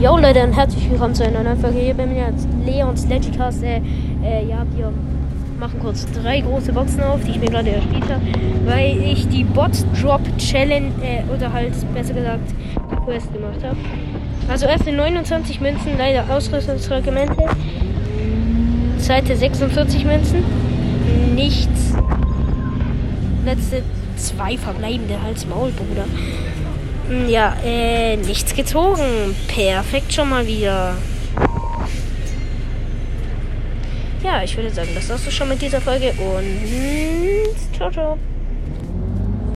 Jo Leute und herzlich willkommen zu einer neuen Folge hier bei mir als Leons Legicast. Äh, äh, ja, wir machen kurz drei große Boxen auf, die ich mir gerade erspielt habe, weil ich die Bot Drop Challenge äh, oder halt besser gesagt Quest gemacht habe. Also erste 29 Münzen, leider Ausrüstungsfragmente. Zweite 46 Münzen, nichts. Letzte zwei verbleibende Hals Maul, Bruder. Ja, äh, nichts gezogen. Perfekt schon mal wieder. Ja, ich würde sagen, das war's schon mit dieser Folge und ciao, ciao.